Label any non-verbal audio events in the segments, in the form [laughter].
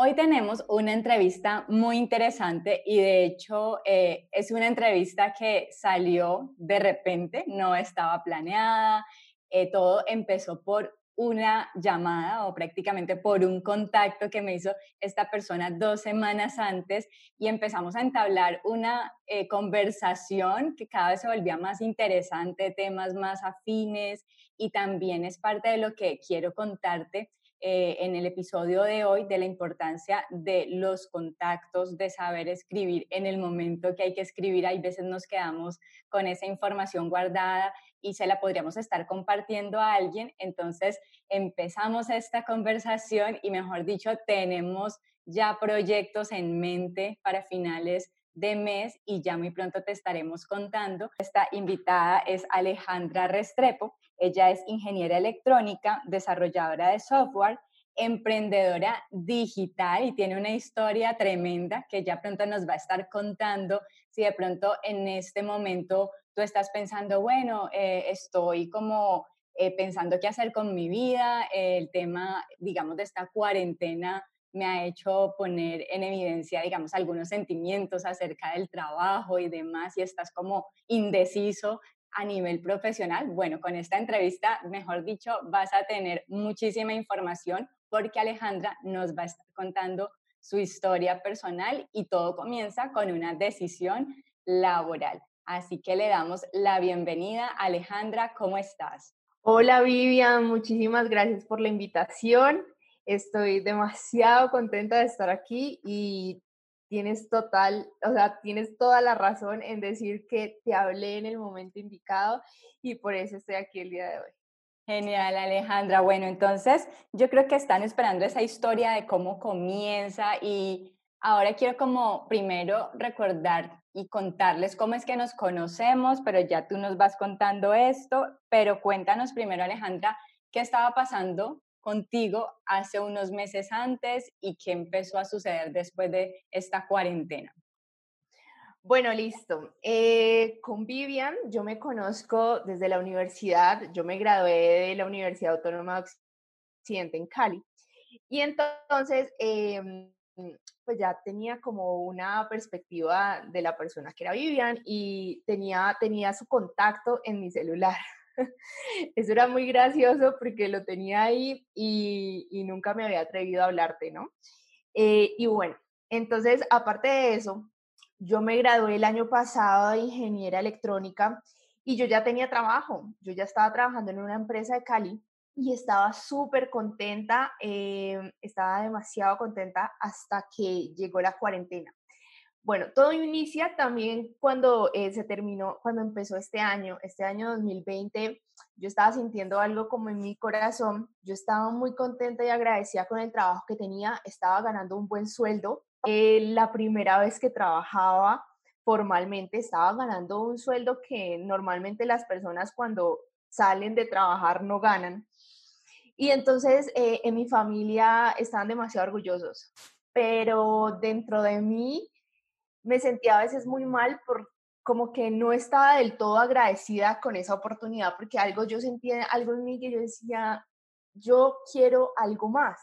Hoy tenemos una entrevista muy interesante y de hecho eh, es una entrevista que salió de repente, no estaba planeada, eh, todo empezó por una llamada o prácticamente por un contacto que me hizo esta persona dos semanas antes y empezamos a entablar una eh, conversación que cada vez se volvía más interesante, temas más afines y también es parte de lo que quiero contarte eh, en el episodio de hoy de la importancia de los contactos, de saber escribir en el momento que hay que escribir. Hay veces nos quedamos con esa información guardada y se la podríamos estar compartiendo a alguien. Entonces empezamos esta conversación y mejor dicho, tenemos ya proyectos en mente para finales de mes y ya muy pronto te estaremos contando. Esta invitada es Alejandra Restrepo. Ella es ingeniera electrónica, desarrolladora de software, emprendedora digital y tiene una historia tremenda que ya pronto nos va a estar contando. Si de pronto en este momento tú estás pensando, bueno, eh, estoy como eh, pensando qué hacer con mi vida, el tema, digamos, de esta cuarentena me ha hecho poner en evidencia, digamos, algunos sentimientos acerca del trabajo y demás, y estás como indeciso a nivel profesional. Bueno, con esta entrevista, mejor dicho, vas a tener muchísima información porque Alejandra nos va a estar contando su historia personal y todo comienza con una decisión laboral. Así que le damos la bienvenida. Alejandra, ¿cómo estás? Hola Vivian, muchísimas gracias por la invitación. Estoy demasiado contenta de estar aquí y tienes total, o sea, tienes toda la razón en decir que te hablé en el momento indicado y por eso estoy aquí el día de hoy. Genial, Alejandra. Bueno, entonces yo creo que están esperando esa historia de cómo comienza y ahora quiero como primero recordar y contarles cómo es que nos conocemos, pero ya tú nos vas contando esto, pero cuéntanos primero, Alejandra, qué estaba pasando contigo hace unos meses antes y qué empezó a suceder después de esta cuarentena. Bueno, listo. Eh, con Vivian, yo me conozco desde la universidad, yo me gradué de la Universidad Autónoma de Occidente en Cali. Y entonces, em, pues ya tenía como una perspectiva de la persona que era Vivian y tenía, tenía su contacto en mi celular. [laughs] Eso era muy gracioso porque lo tenía ahí y, nunca me había atrevido a hablarte, ¿no? Eh, y bueno, entonces, aparte de eso, yo me gradué el año pasado de ingeniera electrónica y yo ya tenía trabajo, yo ya estaba trabajando en una empresa de Cali y estaba súper contenta, eh, estaba demasiado contenta hasta que llegó la cuarentena. Bueno, todo inicia también cuando eh, se terminó, cuando empezó este año, este año 2020, yo estaba sintiendo algo como en mi corazón, yo estaba muy contenta y agradecida con el trabajo que tenía, estaba ganando un buen sueldo. Eh, la primera vez que trabajaba formalmente estaba ganando un sueldo que normalmente las personas cuando salen de trabajar no ganan. Y entonces eh, en mi familia estaban demasiado orgullosos, pero dentro de mí me sentía a veces muy mal por como que no estaba del todo agradecida con esa oportunidad, porque algo yo sentía, algo en mí que yo decía, yo quiero algo más,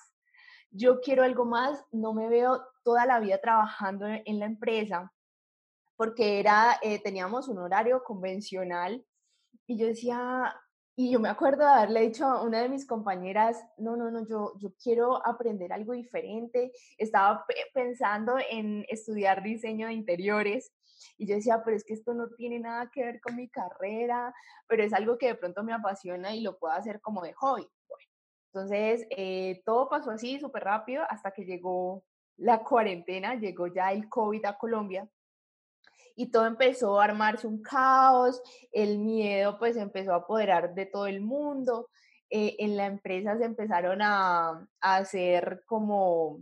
yo quiero algo más, no me veo toda la vida trabajando en la empresa, porque era, eh, teníamos un horario convencional y yo decía, y yo me acuerdo de haberle dicho a una de mis compañeras, no, no, no, yo, yo quiero aprender algo diferente. Estaba pensando en estudiar diseño de interiores y yo decía, pero es que esto no tiene nada que ver con mi carrera, pero es algo que de pronto me apasiona y lo puedo hacer como de hobby. Entonces eh, todo pasó así súper rápido hasta que llegó la cuarentena, llegó ya el COVID a Colombia y todo empezó a armarse un caos, el miedo pues empezó a apoderar de todo el mundo, eh, en la empresa se empezaron a, hacer como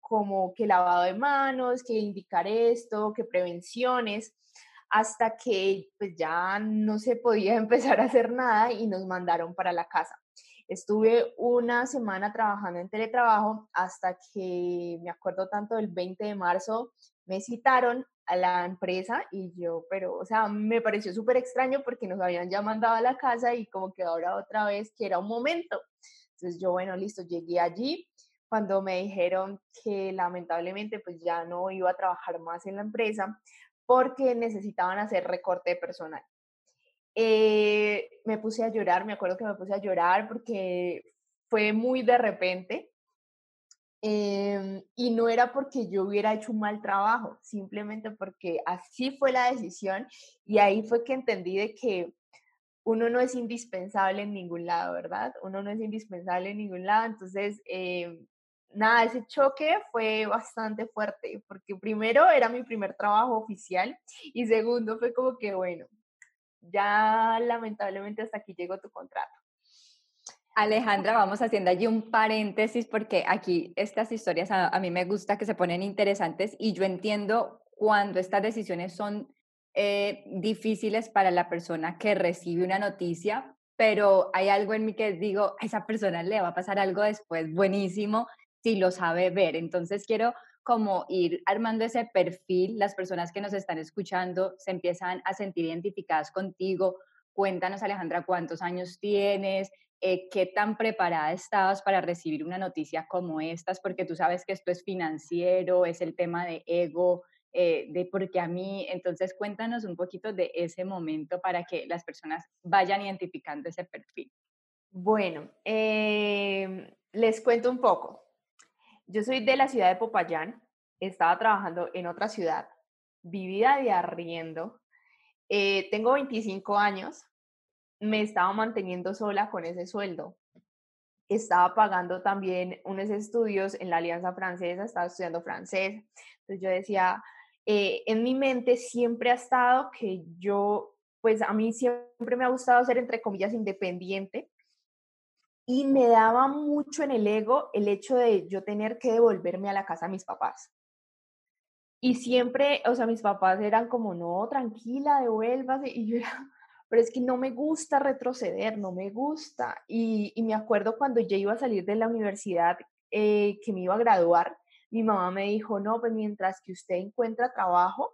como que lavado de manos, que indicar esto, que prevenciones, hasta que pues ya no se podía [laughs] empezar a hacer nada y nos mandaron para la casa. Estuve una semana trabajando en teletrabajo hasta que me acuerdo tanto del 20 de marzo, me citaron a la empresa y yo, pero, o sea, me pareció súper extraño porque nos habían ya mandado a la casa y como que ahora otra vez que era un momento. Entonces yo, bueno, listo, llegué allí cuando me dijeron que lamentablemente pues ya no iba a trabajar más en la empresa porque necesitaban hacer recorte de personal. Eh, me puse a llorar, me acuerdo que me puse a llorar porque fue muy de repente Em, y no era porque yo hubiera hecho un mal trabajo, simplemente porque así fue la decisión y ahí fue que entendí de que uno no es indispensable en ningún lado, ¿verdad? Uno no es indispensable en ningún lado, entonces, em, nada, ese choque fue bastante fuerte, porque primero era mi primer trabajo oficial y segundo fue como que, bueno, ya lamentablemente hasta aquí llegó tu contrato. Alejandra, vamos haciendo allí un paréntesis porque aquí estas historias a, mí me gusta que se ponen interesantes y yo entiendo cuando estas decisiones son eh, difíciles para la persona que recibe una noticia, pero hay algo en mí que digo, a esa persona le va a pasar algo después buenísimo si lo sabe ver. Entonces quiero como ir armando ese perfil, las personas que nos están escuchando se empiezan a sentir identificadas contigo. Cuéntanos, Alejandra, cuántos años tienes, eh, qué tan preparada estabas para recibir una noticia como estas, porque tú sabes que esto es financiero, es el tema de ego, eh, de porque a mí, entonces cuéntanos un poquito de ese momento para que las personas vayan identificando ese perfil. Bueno, em, les cuento un poco. Yo soy de la ciudad de Popayán, estaba trabajando en otra ciudad, vivía de arriendo, eh, tengo 25 años, me estaba manteniendo sola con ese sueldo. Estaba pagando también unos estudios en la Alianza Francesa, estaba estudiando francés. Entonces yo decía, eh, en mi mente siempre ha estado que yo, pues a mí siempre me ha gustado ser, entre comillas, independiente. Y me daba mucho en el ego el hecho de yo tener que devolverme a la casa a mis papás. Y siempre, o sea, mis papás eran como, no, tranquila, devuélvase. [laughs] Y yo era, pero es que no me gusta retroceder, no me gusta. Y, me acuerdo cuando ya iba a salir de la universidad, eh, que me iba a graduar, mi mamá me dijo, no, pues mientras que usted encuentra trabajo,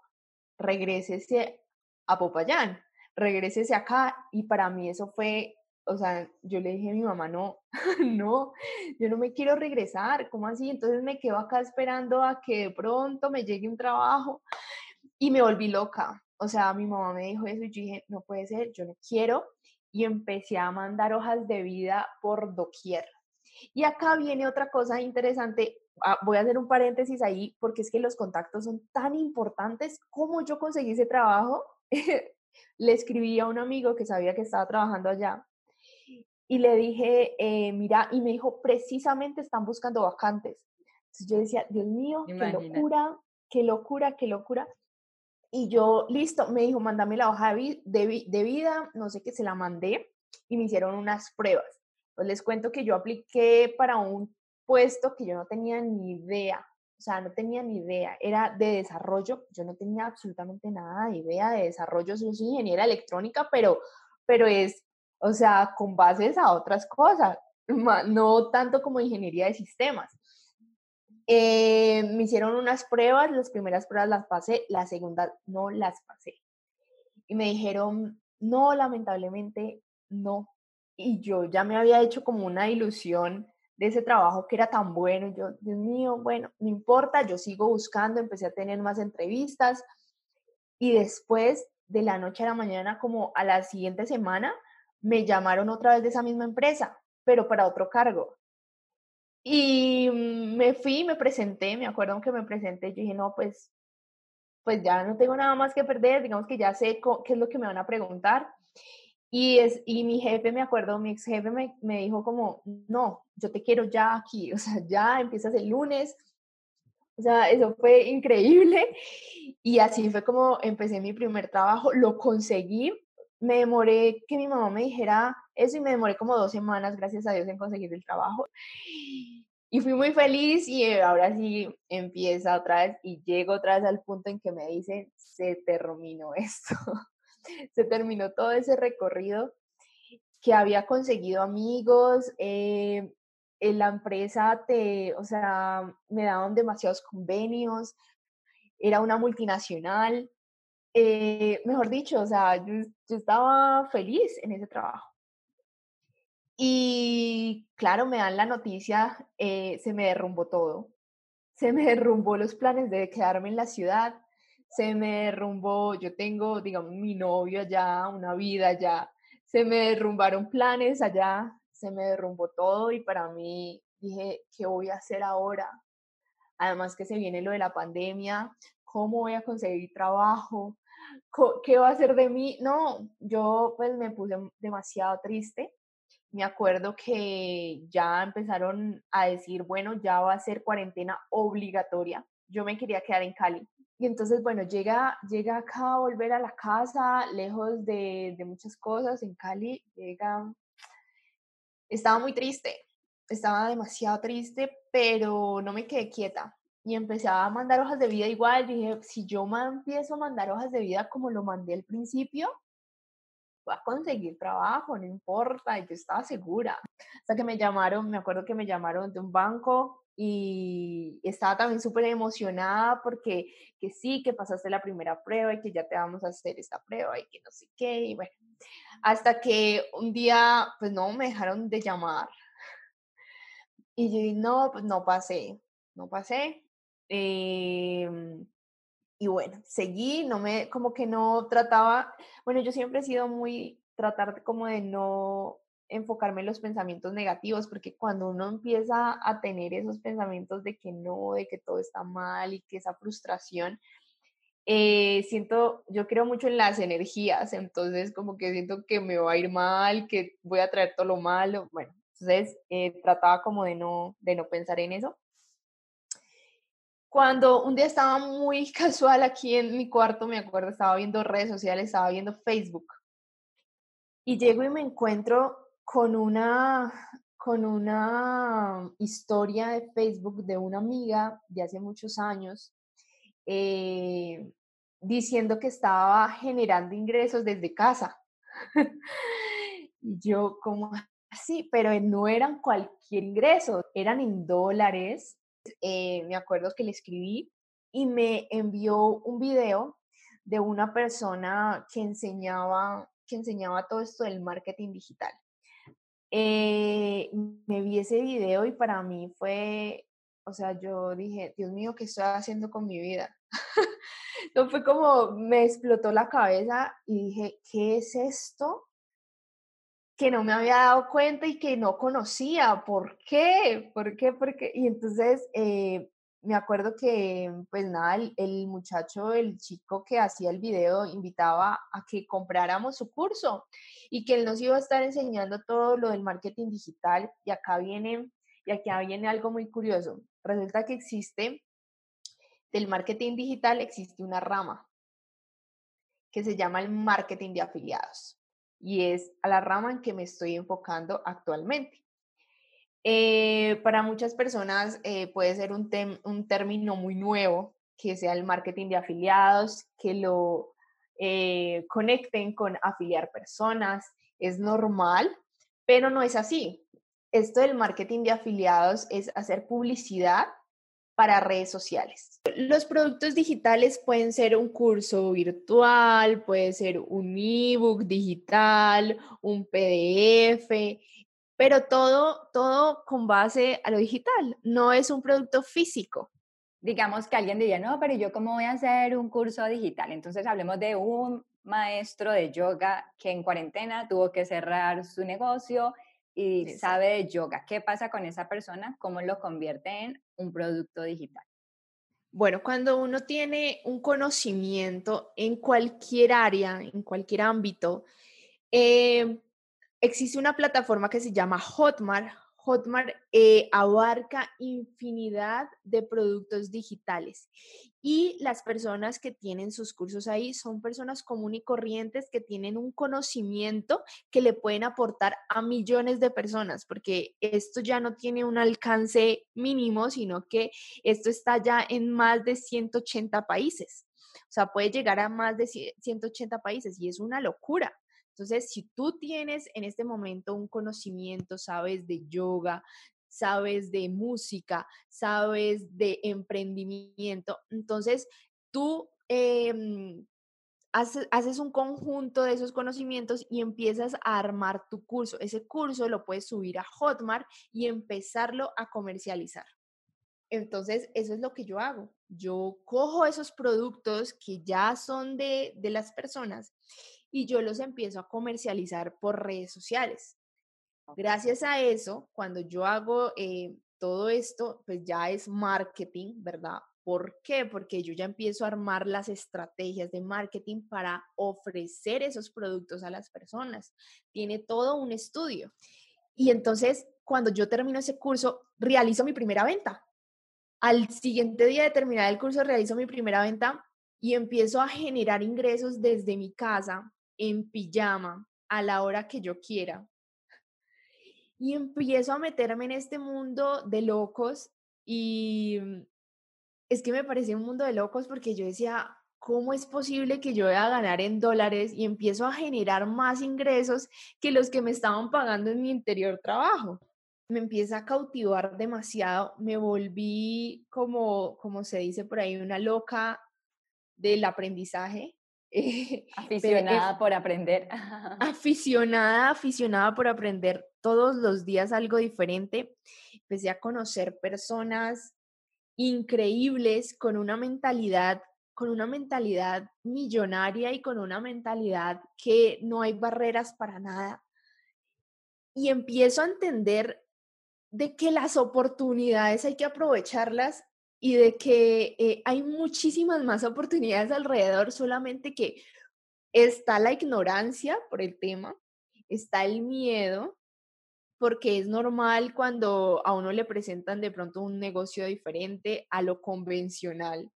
regrésese a Popayán, regrésese acá. Y para mí eso fue, o sea, yo le dije a mi mamá, no, [laughs] no, yo no me quiero regresar, ¿cómo así? Entonces me quedo acá esperando a que de pronto me llegue un trabajo y me volví loca. O sea, mi mamá me dijo eso y yo dije, no puede ser, yo no quiero. Y empecé a mandar hojas de vida por doquier. Y acá viene otra cosa interesante. Ah, voy a hacer un paréntesis ahí porque es que los contactos son tan importantes. como yo conseguí ese trabajo? [laughs] le escribí a un amigo que sabía que estaba trabajando allá y le dije, eh, mira, y me dijo, precisamente están buscando vacantes. Entonces yo decía, Dios mío, qué locura, qué locura, qué locura. Y yo, listo, me dijo, mándame la hoja de, vida, no sé qué, se la mandé y me hicieron unas pruebas. Pues les cuento que yo apliqué para un puesto que yo no tenía ni idea, o sea, no tenía ni idea, era de desarrollo, yo no tenía absolutamente nada de idea de desarrollo, soy ingeniera electrónica, pero, pero es, o sea, con bases a otras cosas, [laughs] no tanto como ingeniería de sistemas. Eh, me hicieron unas pruebas, las primeras pruebas las pasé, la segunda no las pasé. Y me dijeron, no, lamentablemente no. Y yo ya me había hecho como una ilusión de ese trabajo que era tan bueno. Yo, Dios mío, bueno, no importa, yo sigo buscando, empecé a tener más entrevistas. Y después, de la noche a la mañana, como a la siguiente semana, me llamaron otra vez de esa misma empresa, pero para otro cargo. Y me fui, me presenté, me acuerdo que me presenté, yo dije, no, pues, pues ya no tengo nada más que perder, digamos que ya sé qué es lo que me van a preguntar. Y, es, y mi jefe, me acuerdo, mi ex jefe me, me dijo como, no, yo te quiero ya aquí, [laughs] o sea, ya empiezas el lunes. O sea, eso fue increíble. [laughs] Y así fue como empecé mi primer trabajo, lo conseguí. Me demoré que mi mamá me dijera eso y me demoré como dos semanas, gracias a Dios, en conseguir el trabajo. [gasps] Y fui muy feliz y ahora sí empieza otra vez y llego otra vez al punto en que me dicen, se terminó esto, [laughs] se terminó todo ese recorrido que había conseguido amigos, eh, en la empresa te, o sea, me daban demasiados convenios, era una multinacional, eh, mejor dicho, o sea, yo, estaba feliz en ese trabajo. Y claro, me dan la noticia, eh, se me derrumbó todo. Se me [laughs] derrumbó los planes de quedarme en la ciudad, se me derrumbó, yo tengo, digamos, mi novio allá, una vida allá, se me derrumbaron planes allá, se me derrumbó todo y para mí dije, ¿qué voy a hacer ahora? Además que se viene lo de la pandemia, ¿cómo voy a conseguir trabajo? ¿Qué va a hacer de mí? No, yo pues me puse demasiado triste. Me acuerdo que ya empezaron a decir, bueno, ya va a ser cuarentena obligatoria. Yo me quería quedar en Cali. Y entonces, bueno, llega, llega acá a volver a la casa, lejos de, de muchas cosas en Cali, llega... Estaba muy triste, estaba demasiado triste, pero no me quedé quieta y empecé a mandar hojas de vida igual. Dije, si yo empiezo a mandar hojas de vida como lo mandé al principio, a conseguir trabajo, no importa. Y yo estaba segura. Hasta que me llamaron, me acuerdo que me llamaron de un banco y estaba también súper emocionada porque que sí, que pasaste la primera prueba y que ya te vamos a hacer esta prueba y que no sé qué. Y bueno, hasta que un día, pues no, me dejaron de llamar. Y yo dije, no, pues no pasé, no pasé. Em, y bueno, seguí, no me, como que no trataba, bueno, yo siempre he sido muy, tratar como de no enfocarme en los pensamientos negativos, porque cuando uno empieza a tener esos pensamientos de que no, de que todo está mal y que esa frustración, eh, siento, yo creo mucho en las energías, entonces como que siento que me va a ir mal, que voy a traer todo lo malo, bueno, entonces eh, trataba como de no, de no pensar en eso cuando un día estaba muy [laughs] casual aquí en mi cuarto, me acuerdo, estaba viendo redes sociales, estaba viendo Facebook. Y llego y me encuentro con una, con una historia de Facebook de una amiga de hace muchos años, eh, diciendo que estaba generando ingresos desde casa. [laughs] yo como así, pero no eran cualquier ingreso, eran en dólares, eh, me acuerdo que le escribí y me envió un video de una persona que enseñaba, que enseñaba todo esto del marketing digital. Eh, me vi ese video y para mí fue, o sea, yo dije, Dios mío, ¿qué estoy haciendo con mi vida? [laughs] no fue como, me explotó la cabeza y dije, ¿qué es esto? Que no me había dado cuenta y que no conocía. ¿Por qué? ¿Por qué? ¿Por qué? Y entonces eh, me acuerdo que, pues nada, el, muchacho, el chico que hacía el video, invitaba a que compráramos su curso y que él nos iba a estar enseñando todo lo del marketing digital. Y acá viene, y acá viene algo muy curioso. Resulta que existe, del marketing digital existe una rama que se llama el marketing de afiliados y es a la rama en que me estoy enfocando actualmente. Eh, para muchas personas eh, puede ser un, un, término muy nuevo, que sea el marketing de afiliados, que lo eh, conecten con afiliar personas, es normal, pero no es así. Esto del marketing de afiliados es hacer publicidad para redes sociales. Los productos digitales pueden ser un curso virtual, puede ser un ebook digital, un PDF, pero todo, todo con base a lo digital, no es un producto físico. Digamos que alguien diría, no, pero yo cómo voy a hacer un curso digital. Entonces hablemos de un maestro de yoga que en cuarentena tuvo que cerrar su negocio y sabe de yoga. ¿Qué pasa con esa persona? ¿Cómo lo convierte en un producto digital? Bueno, cuando uno tiene un conocimiento en cualquier área, en cualquier ámbito, eh, existe una plataforma que se llama Hotmart. Hotmart eh, abarca infinidad de productos digitales y las personas que tienen sus cursos ahí son personas comunes y corrientes que tienen un conocimiento que le pueden aportar a millones de personas, porque esto ya no tiene un alcance mínimo, sino que esto está ya en más de 180 países. O sea, puede llegar a más de 180 países y es una locura. Entonces, si tú tienes en este momento un conocimiento, sabes de yoga, sabes de música, sabes de emprendimiento, entonces tú em, haces, un conjunto de esos conocimientos y empiezas a armar tu curso. Ese curso lo puedes subir a Hotmart y empezarlo a comercializar. Entonces, eso es lo que yo hago. Yo cojo esos productos que ya son de, de las personas y yo los empiezo a comercializar por redes sociales. Gracias a eso, cuando yo hago eh, todo esto, pues ya es marketing, ¿verdad? ¿Por qué? Porque yo ya empiezo a armar las estrategias de marketing para ofrecer esos productos a las personas. Tiene todo un estudio. Y entonces, cuando yo termino ese curso, realizo mi primera venta. Al siguiente día de terminar el curso, realizo mi primera venta y empiezo a generar ingresos desde mi casa en pijama a la hora que yo quiera. Y empiezo a meterme en este mundo de locos y mm, es que me parecía un mundo de locos porque yo decía, ¿cómo es posible que yo voy a ganar en dólares y empiezo a generar más ingresos que los que me estaban pagando en mi interior trabajo? Me empieza a cautivar demasiado, me volví como, como se dice por ahí, una loca del aprendizaje eh, [laughs] aficionada por aprender. [laughs] aficionada, aficionada por aprender todos los días algo diferente. Empecé a conocer personas increíbles con una mentalidad con una mentalidad millonaria y con una mentalidad que no hay barreras para nada. Y empiezo a entender de que las oportunidades hay que aprovecharlas y de que eh, hay muchísimas más oportunidades alrededor, solamente que está la ignorancia por el tema, está el miedo, porque es normal cuando a uno le presentan de pronto un negocio diferente a lo convencional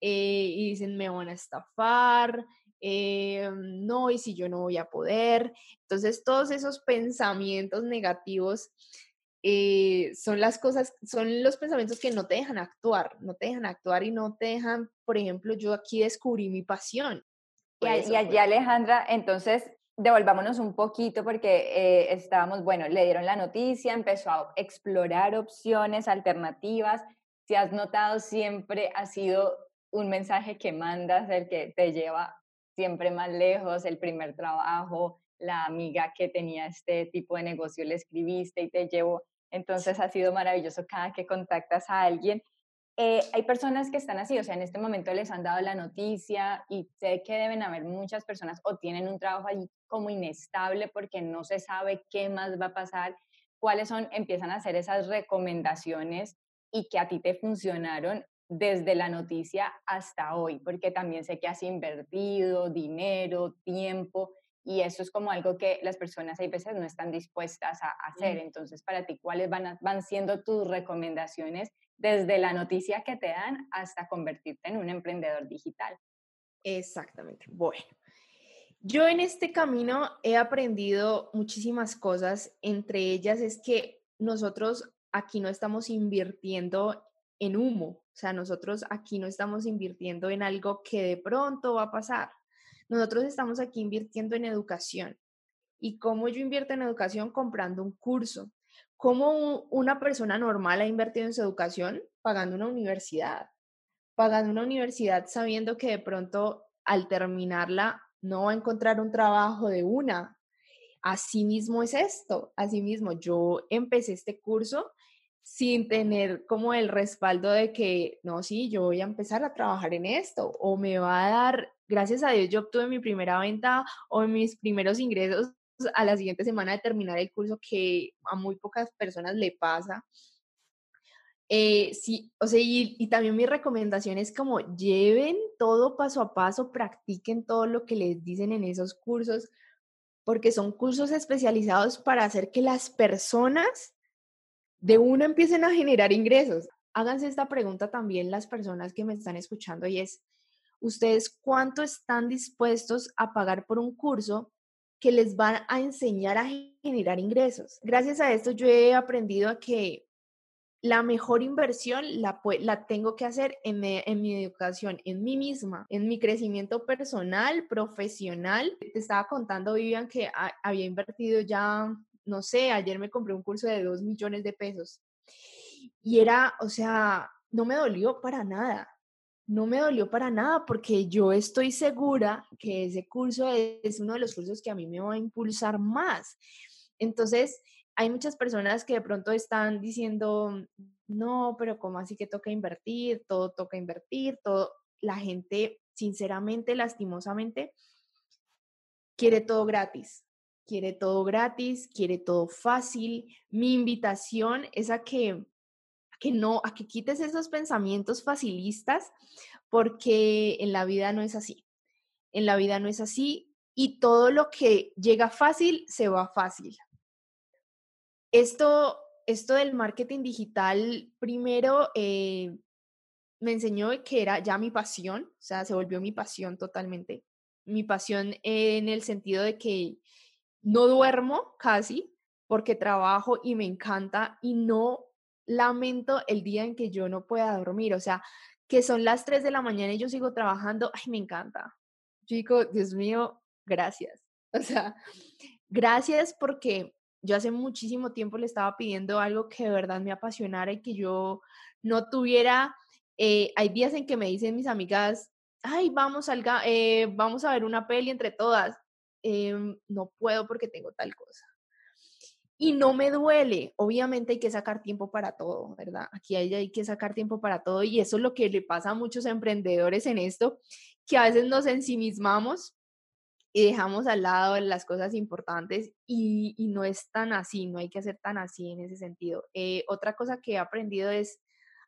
eh, y dicen me van a estafar, eh, no, y si yo no voy a poder. Entonces todos esos pensamientos negativos eh, son las cosas, son los pensamientos que no te dejan actuar, no te dejan actuar y no te dejan, por ejemplo, yo aquí descubrí mi pasión. Y, allí, Alejandra, entonces devolvámonos un poquito porque eh, estábamos, bueno, le dieron la noticia, empezó a explorar opciones alternativas. Si has notado, siempre ha sido un mensaje que mandas, el que te lleva siempre más lejos, el primer trabajo, la amiga que tenía este tipo de negocio le escribiste y te llevó. Entonces ha sido maravilloso cada que contactas a alguien. Eh, hay personas que están así, o sea, en este momento les han dado la noticia y sé que deben haber muchas personas o tienen un trabajo allí como inestable porque no se sabe qué más va a pasar, cuáles son, empiezan a hacer esas recomendaciones y que a ti te funcionaron desde la noticia hasta hoy, porque también sé que has invertido dinero, tiempo y eso es como algo que las personas a veces no están dispuestas a hacer. Entonces, para ti, ¿cuáles van, van siendo tus recomendaciones desde la noticia que te dan hasta convertirte en un emprendedor digital? Exactamente. Bueno, yo en este camino he aprendido muchísimas cosas. Entre ellas es que nosotros aquí no estamos invirtiendo en humo. O sea, nosotros aquí no estamos invirtiendo en algo que de pronto va a pasar nosotros estamos aquí invirtiendo en educación. ¿Y cómo yo invierto en educación? Comprando un curso. ¿Cómo una persona normal ha invertido en su educación? Pagando una universidad. Pagando una universidad sabiendo que de pronto al terminarla no va a encontrar un trabajo de una. Así mismo es esto. Así mismo, yo empecé este curso sin tener como el respaldo de que, no, sí, yo voy a empezar a trabajar en esto o me va a dar gracias a Dios yo obtuve mi primera venta o mis primeros ingresos a la siguiente semana de terminar el curso que a muy pocas personas le pasa. Eh, sí, o sea, y, y, también mi recomendación es como lleven todo paso a paso, practiquen todo lo que les dicen en esos cursos, porque son cursos especializados para hacer que las personas de una empiecen a generar ingresos. Háganse esta pregunta también las personas que me están escuchando y es, ¿ustedes cuánto están dispuestos a pagar por un curso que les va a enseñar a generar ingresos? Gracias a esto yo he aprendido a que la mejor inversión la, la tengo que hacer en, en, mi educación, en mí misma, en mi crecimiento personal, profesional. Te estaba contando, Vivian, que había invertido ya, no sé, ayer me compré un curso de dos millones de pesos. Y era, o sea, no me dolió para nada. No me dolió para nada porque yo estoy segura que ese curso es uno de los cursos que a mí me va a impulsar más. Entonces, hay muchas personas que de pronto están diciendo, no, pero ¿cómo así que toca invertir? Todo toca invertir, todo. La gente, sinceramente, lastimosamente, quiere todo gratis. Quiere todo gratis, quiere todo fácil. Mi invitación es a que, que no, a que quites esos pensamientos facilistas, porque en la vida no es así. En la vida no es así y todo lo que llega fácil se va fácil. Esto, esto del marketing digital, primero eh, me enseñó que era ya mi pasión, o sea, se volvió mi pasión totalmente. Mi pasión en el sentido de que no duermo casi porque trabajo y me encanta y no lamento el día en que yo no pueda dormir. O sea, que son las 3 de la mañana y yo sigo trabajando, ay, me encanta. Chico, Dios mío, gracias. O sea, gracias porque yo hace muchísimo tiempo le estaba pidiendo algo que de verdad me apasionara y que yo no tuviera, eh, hay días en que me dicen mis amigas, ay, vamos, salga, eh, vamos a ver una peli entre todas. Em, no puedo porque tengo tal cosa. Y no me duele, obviamente hay que sacar tiempo para todo, ¿verdad? Aquí hay, hay que sacar tiempo para todo y eso es lo que le pasa a muchos emprendedores en esto, que a veces nos ensimismamos y dejamos al lado las cosas importantes y, no es tan así, no hay que hacer tan así en ese sentido. Eh, otra cosa que he aprendido es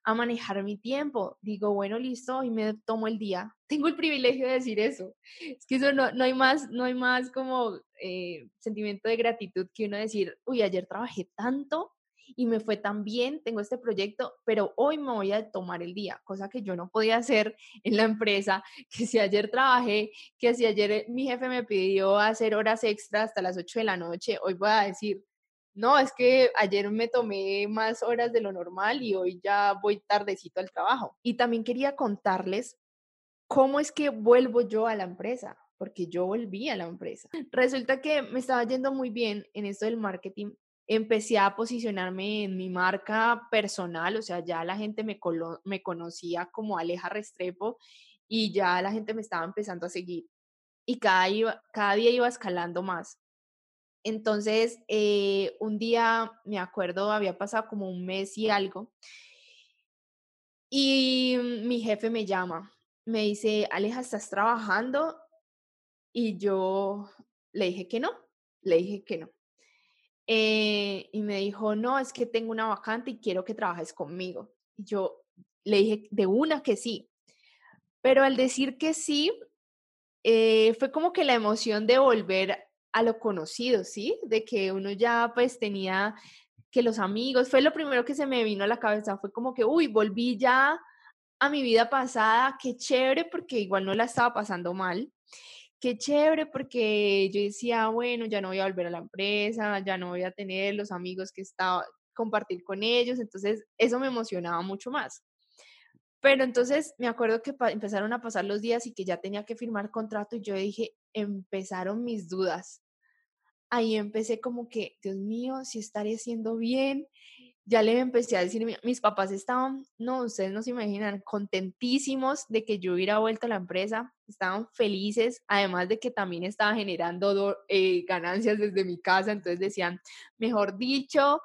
a manejar mi tiempo. Digo, bueno, listo, y me tomo el día. [laughs] Tengo el privilegio de decir eso. Es que eso no, no hay más, no hay más como eh, sentimiento de gratitud que uno decir, uy, ayer trabajé tanto y me fue tan bien, tengo este proyecto, pero hoy me voy a tomar el día, cosa que yo no podía hacer en la empresa, [laughs] que si ayer trabajé, que si ayer eh, mi jefe me pidió hacer horas extras hasta las 8 de la noche, hoy voy a decir, no, es que ayer me tomé más horas de lo normal y hoy ya voy tardecito al trabajo. Y también quería contarles cómo es que vuelvo yo a la empresa, porque yo volví a la empresa. Resulta que me estaba yendo muy bien en esto del marketing empecé a posicionarme en mi marca personal, o sea, ya la gente me, me conocía como Aleja Restrepo y ya la gente me estaba empezando a seguir y cada, cada día iba escalando más. Entonces, eh, un día, me acuerdo, había pasado como un mes y algo, y mi jefe me llama, me dice, Aleja, ¿estás trabajando? Y yo le dije que no, le dije que no. Eh, y me dijo, no, es que tengo una vacante y quiero que trabajes conmigo. Y yo le dije de una que sí. Pero al decir que sí, eh, fue como que la emoción de volver a lo conocido, ¿sí? De que uno ya pues tenía que los amigos, fue lo primero que se me vino a la cabeza, fue como que, uy, volví ya a mi vida pasada, qué chévere, porque igual no la estaba pasando mal qué chévere porque yo decía, bueno, ya no voy a volver a la empresa, ya no voy a tener los amigos que estaba compartir con ellos, entonces eso me emocionaba mucho más. Pero entonces me acuerdo que empezaron a pasar los días y que ya tenía que firmar contrato y yo dije, empezaron mis dudas. Ahí empecé como que, Dios mío, si estaré haciendo bien, ya le empecé a decir, mis papás estaban, no, ustedes no se imaginan, contentísimos de que yo hubiera vuelto a la empresa, estaban felices, además de que también estaba generando eh, ganancias desde mi casa, entonces decían, mejor dicho,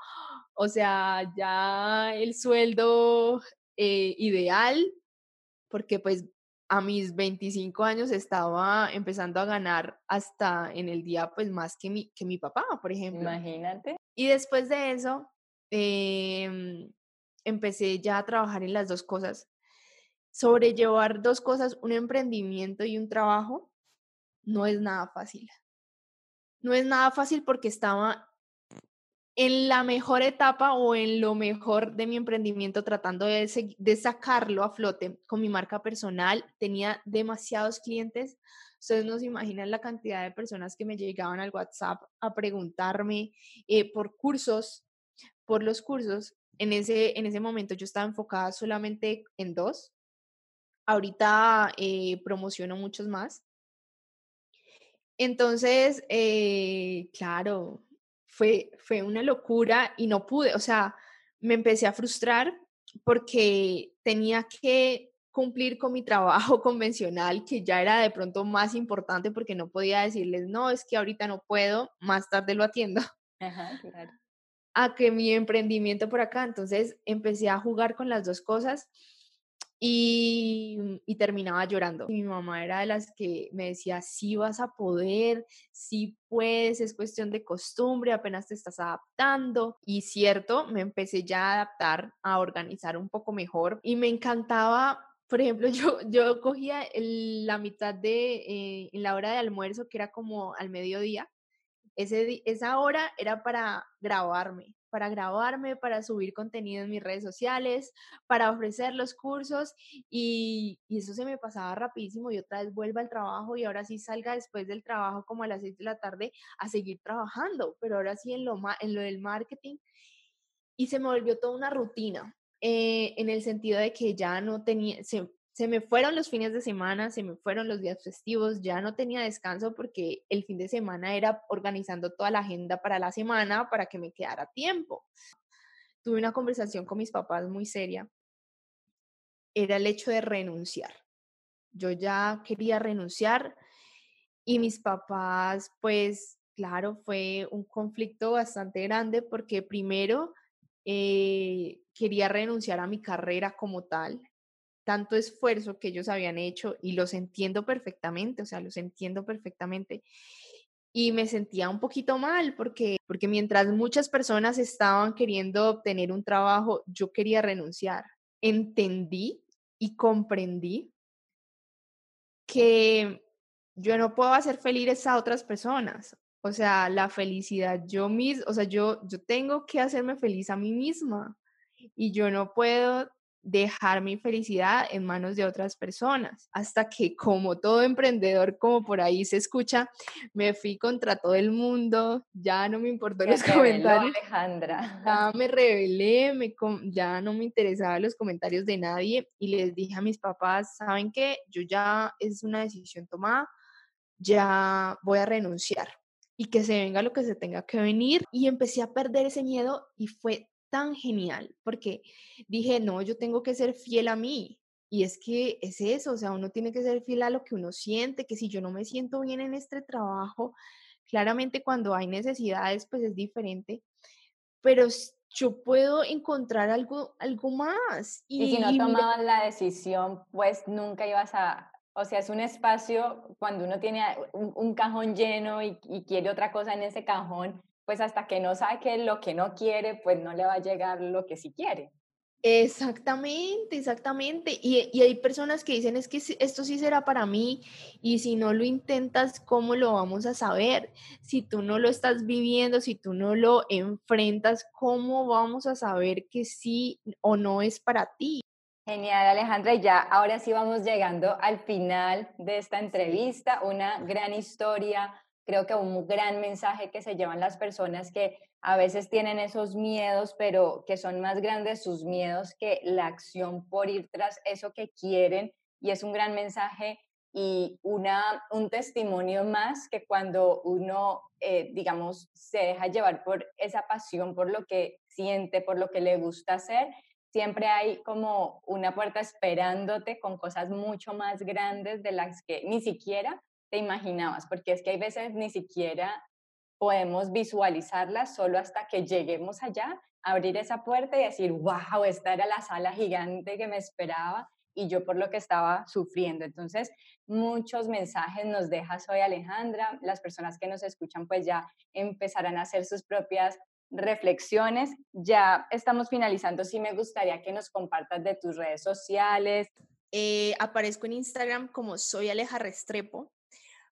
o sea, ya el sueldo eh, ideal, porque pues a mis 25 años estaba empezando a ganar hasta en el día pues más que mi, que mi papá, por ejemplo. Imagínate. Y después de eso, Em, empecé ya a trabajar en las dos cosas. Sobrellevar dos cosas, un emprendimiento y un trabajo, no es nada fácil. No es nada fácil porque estaba en la mejor etapa o en lo mejor de mi emprendimiento, tratando de, sacarlo a flote con mi marca personal, tenía demasiados clientes. Ustedes no se imaginan la cantidad de personas que me llegaban al WhatsApp a preguntarme eh, por cursos, por los cursos. En ese, en ese momento yo estaba enfocada solamente en dos. Ahorita eh, promociono muchos más. Entonces, eh, claro, fue, fue una locura y no pude, o sea, me empecé a frustrar porque tenía que cumplir con mi trabajo [laughs] convencional, que ya era de pronto más importante porque no podía decirles, no, es que ahorita no puedo, más tarde lo atiendo. [laughs] Ajá, claro. A que mi emprendimiento por acá, entonces empecé a jugar con las dos cosas y, terminaba llorando. mi mamá era de las que me decía, sí vas a poder, sí puedes, es cuestión de costumbre, apenas te estás adaptando. Y cierto, me empecé ya a adaptar, a organizar un poco mejor y me encantaba. Por ejemplo, [laughs] yo, yo cogía la mitad de, eh, la hora de almuerzo, que era como al mediodía, ese, esa hora era para grabarme, para grabarme, para subir contenido en mis redes sociales, para ofrecer los cursos y, eso se me pasaba rapidísimo y otra vez vuelva al trabajo y ahora sí salga después del trabajo como a las 6 de la tarde a seguir trabajando, pero ahora sí en lo, en lo del marketing y se me volvió toda una rutina. Eh, en el sentido de que ya no tenía, se, se me fueron los fines de semana, se me fueron los días festivos, ya no tenía descanso porque el fin de semana era organizando toda la agenda para la semana para que me quedara tiempo. Tuve una conversación con mis papás muy seria. Era el hecho de renunciar. Yo ya quería renunciar y mis papás, pues claro, fue un conflicto bastante grande porque primero eh, quería renunciar a mi carrera como tal, tanto esfuerzo que ellos habían hecho y los entiendo perfectamente, o sea, los entiendo perfectamente. Y me sentía un poquito mal porque, porque mientras muchas personas estaban queriendo obtener un trabajo, yo quería renunciar. Entendí y comprendí que yo no puedo hacer felices a otras personas. O sea, la felicidad yo misma, o sea, yo, yo tengo que hacerme feliz a mí misma y yo no puedo dejar mi felicidad en manos de otras personas. Hasta que como todo emprendedor, como por ahí se escucha, me fui contra todo el mundo, ya no me importó los comentarios. Alejandra. Ya me rebelé, me, ya no me interesaban los comentarios de nadie y les dije a mis papás, ¿saben qué? Yo ya es una decisión tomada, ya voy a renunciar y que se venga lo que se tenga que venir. Y empecé a perder ese miedo y fue tan genial, porque dije, no, yo tengo que ser fiel a mí. Y es que es eso, o sea, uno tiene que ser fiel a lo que uno siente, que si yo no me siento bien en este trabajo, claramente cuando hay necesidades, pues es diferente, pero yo puedo encontrar algo, algo más. Y, si no tomabas la decisión, pues nunca ibas a, o sea, es un espacio cuando uno tiene un, cajón lleno y, y, quiere otra cosa en ese cajón, pues hasta que no saque lo que no quiere, pues no le va a llegar lo que sí quiere. Exactamente, exactamente. Y, y, hay personas que dicen, es que esto sí será para mí y si no lo intentas, ¿cómo lo vamos a saber? Si tú no lo estás viviendo, si tú no lo enfrentas, ¿cómo vamos a saber que sí o no es para ti? Genial, Alejandra. Y ya ahora sí vamos llegando al final de esta entrevista, una gran historia, creo que un gran mensaje que se llevan las personas que a veces tienen esos miedos, pero que son más grandes sus miedos que la acción por ir tras eso que quieren. Y es un gran mensaje y una, un testimonio más que cuando uno, eh, digamos, se deja llevar por esa pasión, por lo que siente, por lo que le gusta hacer, siempre hay como una puerta esperándote con cosas mucho más grandes de las que ni siquiera te imaginabas, porque es que hay veces ni siquiera podemos visualizarlas solo hasta que lleguemos allá, abrir esa puerta y decir, wow, esta era la sala gigante que me esperaba y yo por lo que estaba sufriendo. Entonces, muchos mensajes nos dejas hoy Alejandra. Las personas que nos escuchan pues ya empezarán a hacer sus propias reflexiones. Ya estamos finalizando. Sí me gustaría que nos compartas de tus redes sociales. Eh, aparezco en Instagram como soy Aleja Restrepo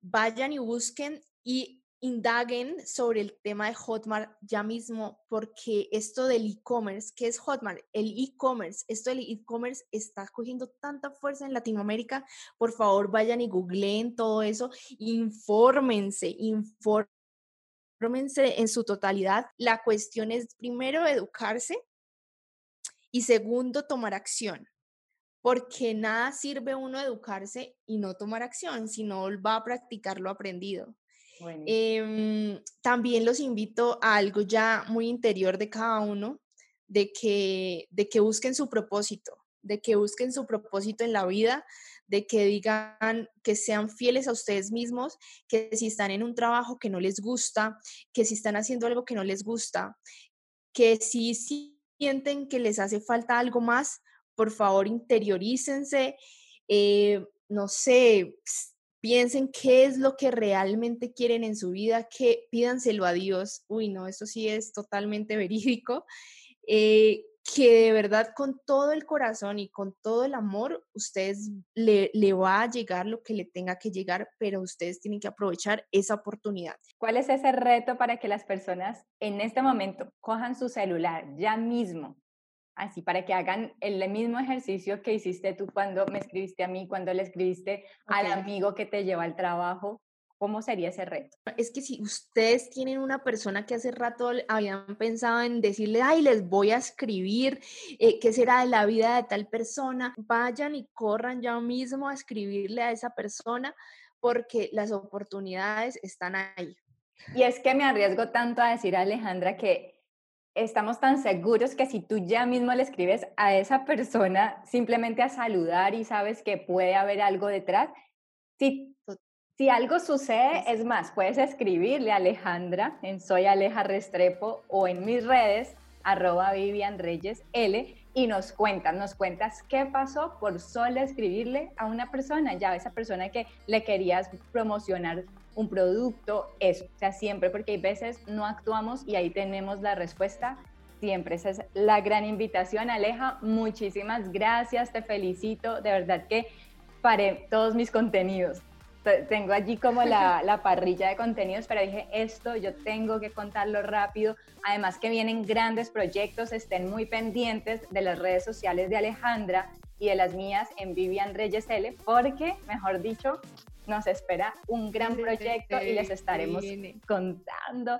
vayan y busquen y indaguen sobre el tema de Hotmart ya mismo, porque esto del e-commerce, ¿qué es Hotmart? El e-commerce, esto del e-commerce está cogiendo tanta fuerza en Latinoamérica. Por favor, vayan y googleen todo eso, infórmense, infórmense en su totalidad. La cuestión es primero educarse y segundo tomar acción porque nada sirve uno educarse y no tomar acción, si no va a practicar lo aprendido. Em, también los invito a algo ya muy interior de cada uno, de que, de que busquen su propósito, de que busquen su propósito en la vida, de que digan que sean fieles a ustedes mismos, que si están en un trabajo que no les gusta, que si están haciendo algo que no les gusta, que si sienten que les hace falta algo más, por favor interiorícense, eh, no sé, piensen qué es lo que realmente quieren en su vida, que pídanselo a Dios. Uy, no, eso sí es totalmente [laughs] verídico. Eh, que de verdad con todo el corazón y con todo el amor, ustedes le, le, va a llegar lo que le tenga que llegar, pero ustedes tienen que aprovechar esa oportunidad. ¿Cuál es ese reto para que las personas en este momento cojan su celular ya mismo así para que hagan el mismo ejercicio que hiciste tú cuando me escribiste a mí, cuando le escribiste al amigo que te lleva al trabajo. ¿Cómo sería ese reto? Es que si ustedes tienen una persona que hace rato habían pensado en decirle, ay, les voy a escribir, eh, ¿qué será de la vida de tal persona? Vayan y corran ya mismo a escribirle a esa persona porque las oportunidades están ahí. Y es que me arriesgo tanto a decir a Alejandra que estamos tan seguros que si tú ya mismo le escribes a esa persona simplemente a saludar y sabes que puede haber algo detrás, si, si algo sucede, es más, puedes escribirle a Alejandra en Soy Aleja Restrepo o en mis redes, arroba Vivian Reyes L, y nos cuentas, nos cuentas qué pasó por solo escribirle a una persona, ya esa persona que le querías promocionar un producto, eso, o sea, siempre, porque hay veces no actuamos y ahí tenemos la respuesta. Siempre, esa es la gran invitación. Aleja, muchísimas gracias, te felicito, de verdad que paré todos mis contenidos. Tengo allí como la, [laughs] la parrilla de contenidos, pero dije, esto yo tengo que contarlo rápido. Además que vienen grandes proyectos, estén muy pendientes de las redes sociales de Alejandra y de las mías en Vivian Reyes L, porque, mejor dicho, nos espera un gran proyecto y les estaremos contando.